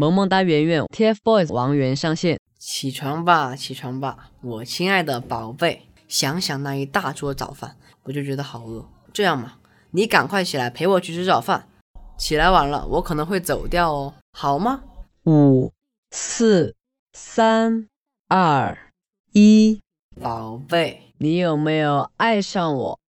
萌萌哒圆圆，TFBOYS 王源上线。起床吧，起床吧，我亲爱的宝贝。想想那一大桌早饭，我就觉得好饿。这样嘛，你赶快起来陪我去吃早饭。起来晚了，我可能会走掉哦，好吗？五、四、三、二、一，宝贝，你有没有爱上我？